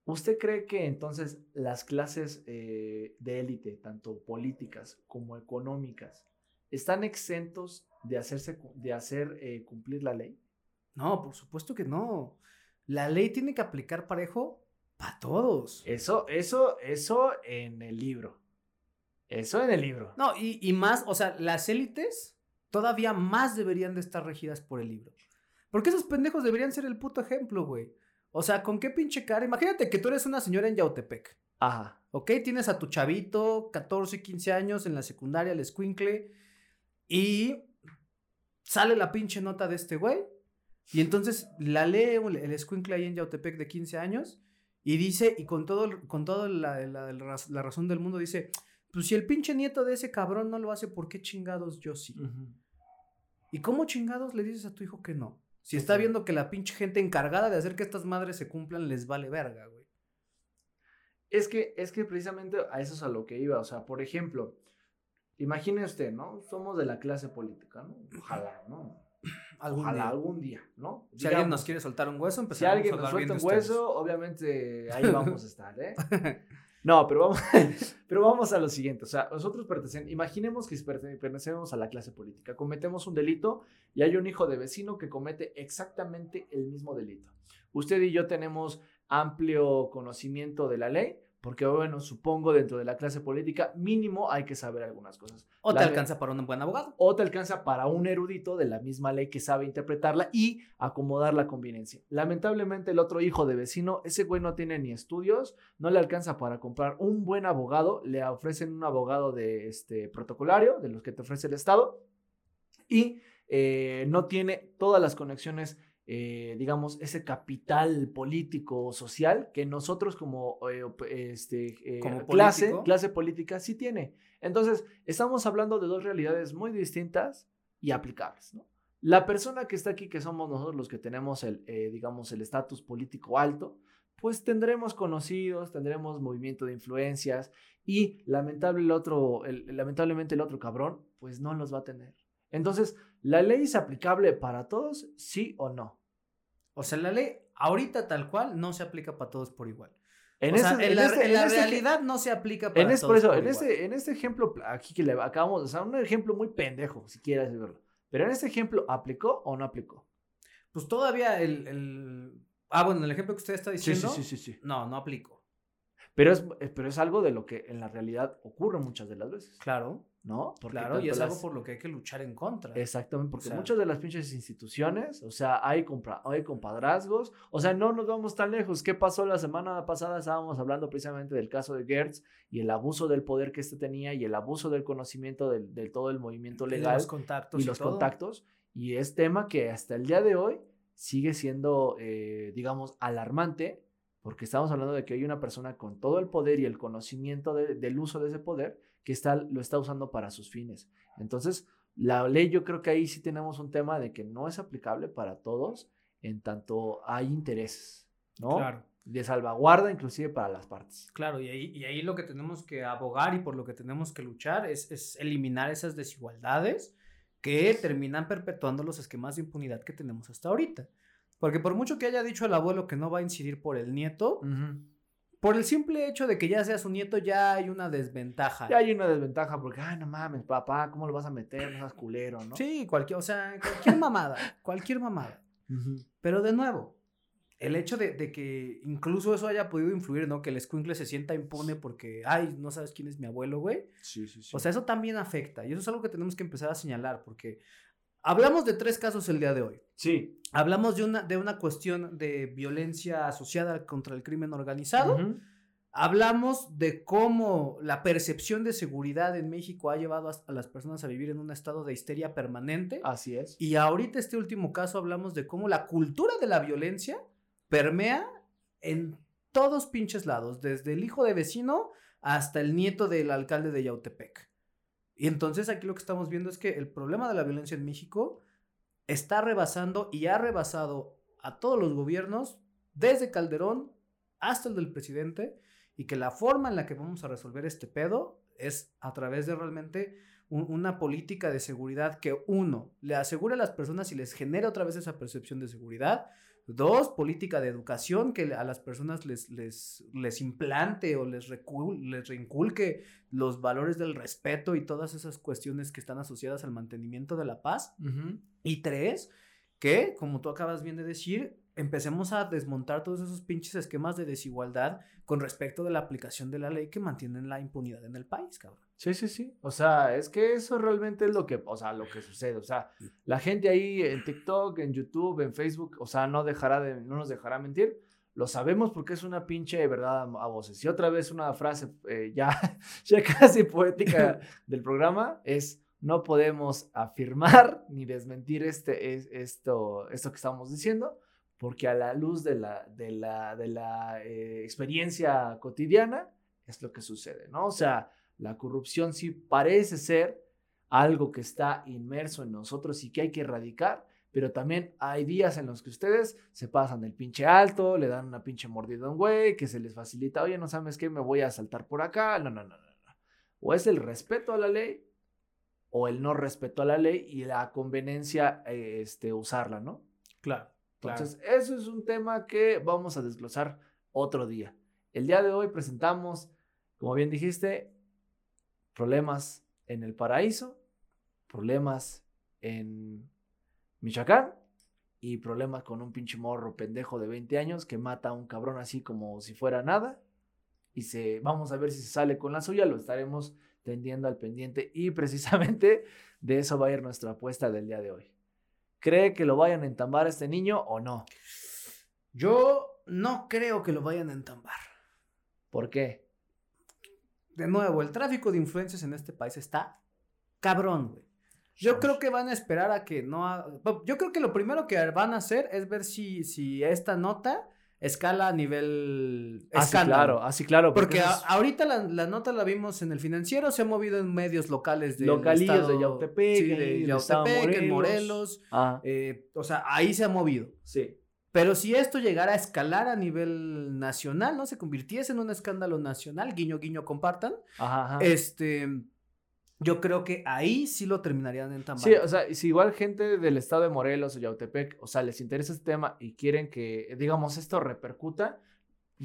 ¿Usted cree que entonces las clases eh, de élite, tanto políticas como económicas, están exentos de, hacerse, de hacer eh, cumplir la ley? No, por supuesto que no. La ley tiene que aplicar parejo para todos. Eso, eso, eso en el libro. Eso en el libro. No, y, y más, o sea, las élites todavía más deberían de estar regidas por el libro. Porque esos pendejos deberían ser el puto ejemplo, güey. O sea, ¿con qué pinche cara? Imagínate que tú eres una señora en Yautepec, Ajá. ¿ok? Tienes a tu chavito, 14, 15 años, en la secundaria, el escuincle, y sale la pinche nota de este güey, y entonces la lee el escuincle ahí en Yautepec de 15 años, y dice, y con todo, con todo la, la- la raz- la razón del mundo, dice, pues si el pinche nieto de ese cabrón no lo hace, ¿por qué chingados yo sí? ¿Y cómo chingados le dices a tu hijo que no? Si está viendo que la pinche gente encargada de hacer que estas madres se cumplan les vale verga, güey. Es que, es que precisamente a eso es a lo que iba. O sea, por ejemplo, imagine usted, ¿no? Somos de la clase política, ¿no? Ojalá, ¿no? Algún Ojalá día. algún día, ¿no? Si alguien nos quiere soltar un hueso, si alguien a nos hablar bien suelta un ustedes. hueso, obviamente ahí vamos a estar, ¿eh? No, pero vamos, pero vamos a lo siguiente. O sea, nosotros pertenecemos, imaginemos que pertene- pertenecemos a la clase política, cometemos un delito y hay un hijo de vecino que comete exactamente el mismo delito. Usted y yo tenemos amplio conocimiento de la ley, porque bueno, supongo dentro de la clase política mínimo hay que saber algunas cosas. O te La alcanza para un buen abogado. o te alcanza para un erudito de la misma ley que sabe interpretarla y acomodar la conveniencia. Lamentablemente el otro hijo de vecino, ese güey no tiene ni estudios, no le alcanza para comprar un buen abogado, le ofrecen un abogado de este protocolario, de los que te ofrece el Estado, y eh, no tiene todas las conexiones, eh, digamos, ese capital político social que nosotros como, eh, este, eh, Como clase, político. clase política sí tiene. Entonces, estamos hablando de dos realidades muy distintas y aplicables, ¿no? La persona que está aquí, que somos nosotros los que tenemos el, eh, digamos, el estatus político alto, pues tendremos conocidos, tendremos movimiento de influencias y lamentable el otro, el- lamentablemente el otro cabrón, pues no los va a tener. Entonces, ¿la ley es aplicable para todos, sí o no? O sea, la ley ahorita tal cual no se aplica para todos por igual. En o sea, ese- en, en la, este- en en la este- realidad no se aplica para En todos por eso, por en igual. este, en este ejemplo aquí que le acabamos, o sea, un ejemplo muy pendejo, si quieres verlo. Pero en este ejemplo, ¿aplicó o no aplicó? Pues todavía el, el- Ah, bueno, el ejemplo que usted está diciendo. sí, sí, sí. No, no aplico. Pero es, eh, pero es algo de lo que en la realidad ocurre muchas de las veces, Claro, ¿no? Porque claro, y es algo las- por lo que hay que luchar en contra. Exactamente, porque O sea- muchas de las pinches instituciones, o sea, hay, compra, hay compadrazgos, o sea, no nos vamos tan lejos. ¿Qué pasó la semana pasada? Estábamos hablando precisamente del caso de Gertz y el abuso del poder que este tenía y el abuso del conocimiento del, de todo el movimiento Y legal los contactos y los todo. contactos. Y es tema que hasta el día de hoy sigue siendo, eh, digamos, alarmante, porque estamos hablando de que hay una persona con todo el poder y el conocimiento de- del uso de ese poder que está, lo está usando para sus fines. Entonces, la ley yo creo que ahí sí tenemos un tema de que no es aplicable para todos en tanto hay intereses, ¿no? Claro. De salvaguarda inclusive para las partes. Claro, y ahí, y ahí lo que tenemos que abogar y por lo que tenemos que luchar es, es eliminar esas desigualdades que terminan perpetuando los esquemas de impunidad que tenemos hasta ahorita. Porque por mucho que haya dicho el abuelo que no va a incidir por el nieto, por el simple hecho de que ya sea su nieto ya hay una desventaja. Ya hay una desventaja porque, ay, no mames, papá, ¿cómo lo vas a meter? No seas culero, ¿no? Sí, cualquier, o sea, cualquier mamada, cualquier mamada. Ujú. Pero de nuevo, el hecho de, de que incluso eso haya podido influir, ¿no? Que el escuincle se sienta impune porque, ay, no sabes quién es mi abuelo, güey. Sí, sí, sí. O sea, eso también afecta. Y eso es algo que tenemos que empezar a señalar porque hablamos de tres casos el día de hoy. sí. Hablamos de una, de una cuestión de violencia asociada contra el crimen organizado. Hablamos de cómo la percepción de seguridad en México ha llevado a, a las personas a vivir en un estado de histeria permanente. Así es. Y ahorita este último caso hablamos de cómo la cultura de la violencia permea en todos pinches lados, desde el hijo de vecino hasta el nieto del alcalde de Yautepec. Y entonces aquí lo que estamos viendo es que el problema de la violencia en México está rebasando y ha rebasado a todos los gobiernos, desde Calderón hasta el del presidente, y que la forma en la que vamos a resolver este pedo es a través de realmente un- una política de seguridad que, uno, le asegure a las personas y les genere otra vez esa percepción de seguridad. Dos, política de educación que a las personas les, les, les implante o les, les reinculque los valores del respeto y todas esas cuestiones que están asociadas al mantenimiento de la paz. Y tres, que, como tú acabas bien de decir, empecemos a desmontar todos esos pinches esquemas de desigualdad con respecto de la aplicación de la ley que mantienen la impunidad en el país, cabrón. Sí, sí, sí. O sea, es que eso realmente es lo que, o sea, lo que sucede. O sea, la gente ahí en TikTok, en YouTube, en Facebook, o sea, no dejará de, no nos dejará mentir. Lo sabemos porque es una pinche verdad a voces. Y otra vez una frase eh, ya, ya casi poética del programa es no podemos afirmar ni desmentir este, es- esto, esto que estamos diciendo, porque a la luz de la, de la, de la eh, experiencia cotidiana es lo que sucede, ¿no? O sea, la corrupción sí parece ser algo que está inmerso en nosotros y que hay que erradicar, pero también hay días en los que ustedes se pasan el pinche alto, le dan una pinche mordida a un güey, que se les facilita, oye, no sabes qué, me voy a saltar por acá. No, no, no, no. no. O es el respeto a la ley o el no respeto a la ley y la conveniencia eh, este, usarla, ¿no? Claro. Entonces, eso es un tema que vamos a desglosar otro día. El día de hoy presentamos, como bien dijiste, problemas en el paraíso, problemas en Michoacán y problemas con un pinche morro pendejo de 20 años que mata a un cabrón así como si fuera nada. Y se, vamos a ver si se sale con la suya, lo estaremos tendiendo al pendiente y precisamente de eso va a ir nuestra apuesta del día de hoy. ¿Cree que lo vayan a entambar a este niño o no? Yo no creo que lo vayan a entambar. ¿Por qué? De nuevo, el tráfico de influencias en este país está cabrón, güey. Yo creo que van a esperar a que no... ha- Yo creo que lo primero que van a hacer es ver si, si esta nota escala a nivel Ah, sí, escándalo. claro, así claro. Porque a- ahorita la, la nota la vimos en el financiero, se ha movido en medios locales de Localillos de Yautepec, sí, de estado de Yautepec, en Morelos. Morelos, Ah, eh, o sea, ahí se ha movido. sí. Pero si esto llegara a escalar a nivel nacional, ¿no? Se convirtiese en un escándalo nacional, guiño, guiño, compartan. Ajá, ajá. Este, yo creo que ahí sí lo terminarían entambando. Sí, o sea, si igual gente del estado de Morelos o Yautepec, o sea, les interesa este tema y quieren que, digamos, esto repercuta,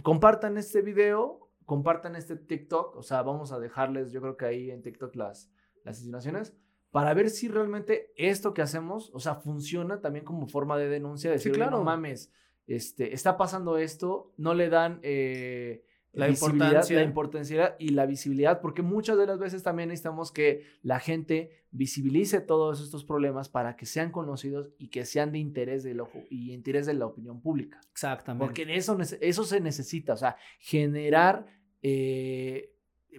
compartan este video, compartan este TikTok, o sea, vamos a dejarles, yo creo que ahí en TikTok las, las insinuaciones, para ver si realmente esto que hacemos, o sea, funciona también como forma de denuncia, decir, "Oye, claro. no mames, este, está pasando esto, no le dan... eh, La importancia. la importancia y la visibilidad, porque muchas de las veces también necesitamos que la gente visibilice todos estos problemas para que sean conocidos y que sean de interés del ojo y interés de la opinión pública. Exactamente. Porque de eso, eso se necesita, o sea, generar eh,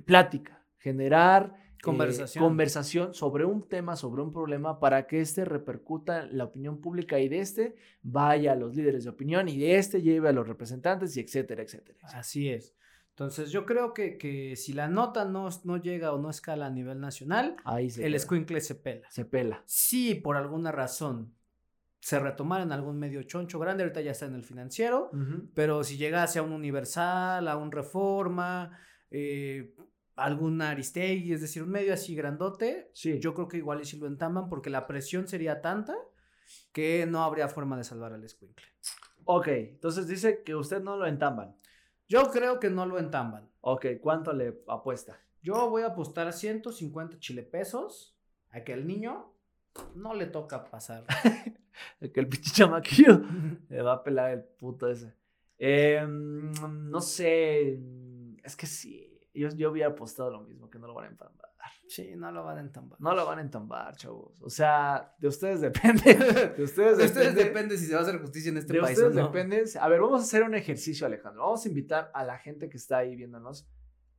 plática, generar eh, Conversación. conversación sobre un tema, sobre un problema, para que este repercuta en la opinión pública y de este vaya a los líderes de opinión y de este lleve a los representantes y etcétera, etcétera. etcétera. Así es. Entonces, yo creo que, que si la nota no, no llega o no escala a nivel nacional, Ahí el queda. escuincle se pela. se pela. Si por alguna razón se retomara en algún medio choncho grande, ahorita ya está en el financiero, pero si llegase a un Universal, a un Reforma, eh, algún Aristegui, es decir, un medio así grandote, Sí. yo creo que igual y si lo entamban porque la presión sería tanta que no habría forma de salvar al escuincle. Ok, entonces dice que usted no lo entamban. Yo creo que no lo entamban. Ok, ¿cuánto le apuesta? Yo voy a apostar 150 chile pesos a que el niño no le toca pasar. Que el pinche chamaquillo le va a pelar el puto ese. Eh, mm, no sé, es que sí, yo, yo había apostado lo mismo, que no lo van a entambar. sí, no lo van a entambar. No lo van a entambar, chavos. O sea, de ustedes depende. De ustedes De ustedes depende. depende si se va a hacer justicia en este de país o ustedes no. depende. A ver, vamos a hacer un ejercicio, Alejandro. Vamos a invitar a la gente que está ahí viéndonos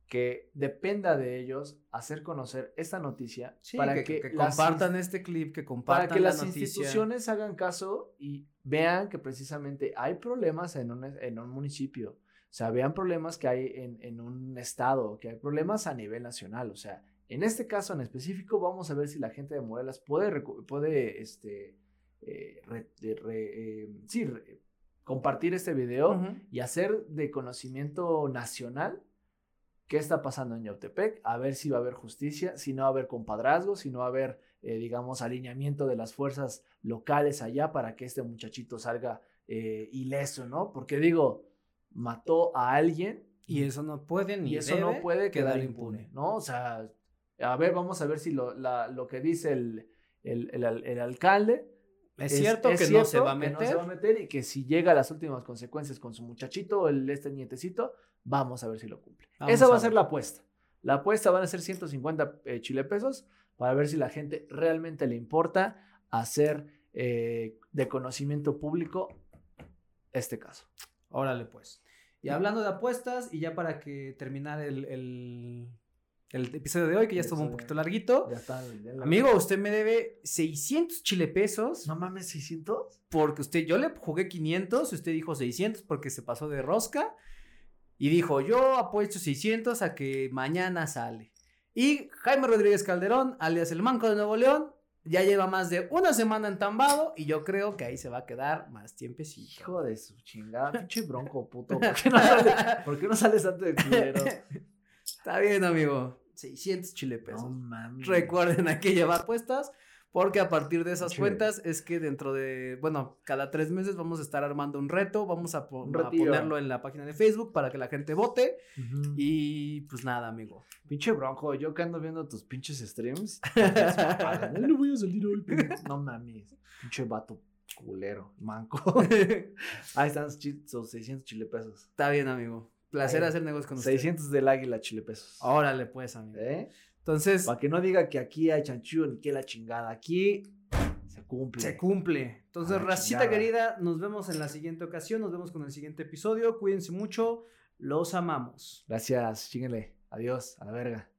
que dependa de ellos hacer conocer esta noticia Sí, para que, que, que compartan este clip, que para compartan que la las noticia. instituciones hagan caso y vean que precisamente hay problemas en un, en un municipio. O sea, vean problemas que hay en, en un estado, que hay problemas a nivel nacional. O sea, en este caso en específico, vamos a ver si la gente de Morelas puede, puede este, eh, re- de- re- eh, sí, re- compartir este video y hacer de conocimiento nacional qué está pasando en Yautepec, a ver si va a haber justicia, si no va a haber compadrazgo, si no va a haber, eh, digamos, alineamiento de las fuerzas locales allá para que este muchachito salga eh, ileso, ¿no? Porque digo, mató a alguien Y eso no puede ni y eso debe no puede quedar impune, ¿no? O sea, a ver, vamos a ver si lo, la- lo que dice el, el, el al- el alcalde Es, cierto que no se va a que meter. no se va a meter y que si llega a las últimas consecuencias con su muchachito, el, este nietecito, vamos a ver si lo cumple. Vamos Esa va a ser la apuesta. La apuesta van a ser 150 eh, chile pesos para ver si la gente realmente le importa hacer eh, de conocimiento público este caso. Órale, pues. Y hablando de apuestas, y ya para que terminar el, el, el episodio de hoy, que ya estuvo un poquito larguito. Ya está. ya Amigo, usted me debe 600 chile pesos. No mames, 600. Porque usted, yo le jugué 500, usted dijo 600 porque se pasó de rosca. Y dijo, yo apuesto 600 a que mañana sale. Y Jaime Rodríguez Calderón, alias el Manco de Nuevo León, Ya lleva más de una semana entambado y yo creo que ahí se va a quedar más tiempecito. Hijo de su chingada, pinche bronco, puto. ¿Por qué no, sale- por qué no sales tanto de culero? Está bien, amigo. 600 chile No pesos. mames. Recuerden a qué llevar puestas, porque a partir de esas cuentas es que dentro de, bueno, cada tres meses vamos a estar armando un reto, vamos a, po- ponerlo en la página de Facebook para que la gente vote y pues nada, amigo. Pinche bronco, yo que ando viendo tus pinches streams. No le voy a salir hoy. No mames. Pinche vato culero, manco. Ahí están sus chi- sus 600 chile pesos. Está bien, amigo. Placer Ahí. hacer negocios con usted. 600 del águila chile pesos. Órale, pues, amigo. ¿Eh? Entonces, Para que no diga que aquí hay chanchullo ni que la chingada. Aquí se cumple. se cumple. Entonces, racita querida, nos vemos en la siguiente ocasión, nos vemos con el siguiente episodio. Cuídense mucho, los amamos. Gracias, chinguenle. Adiós, a la verga.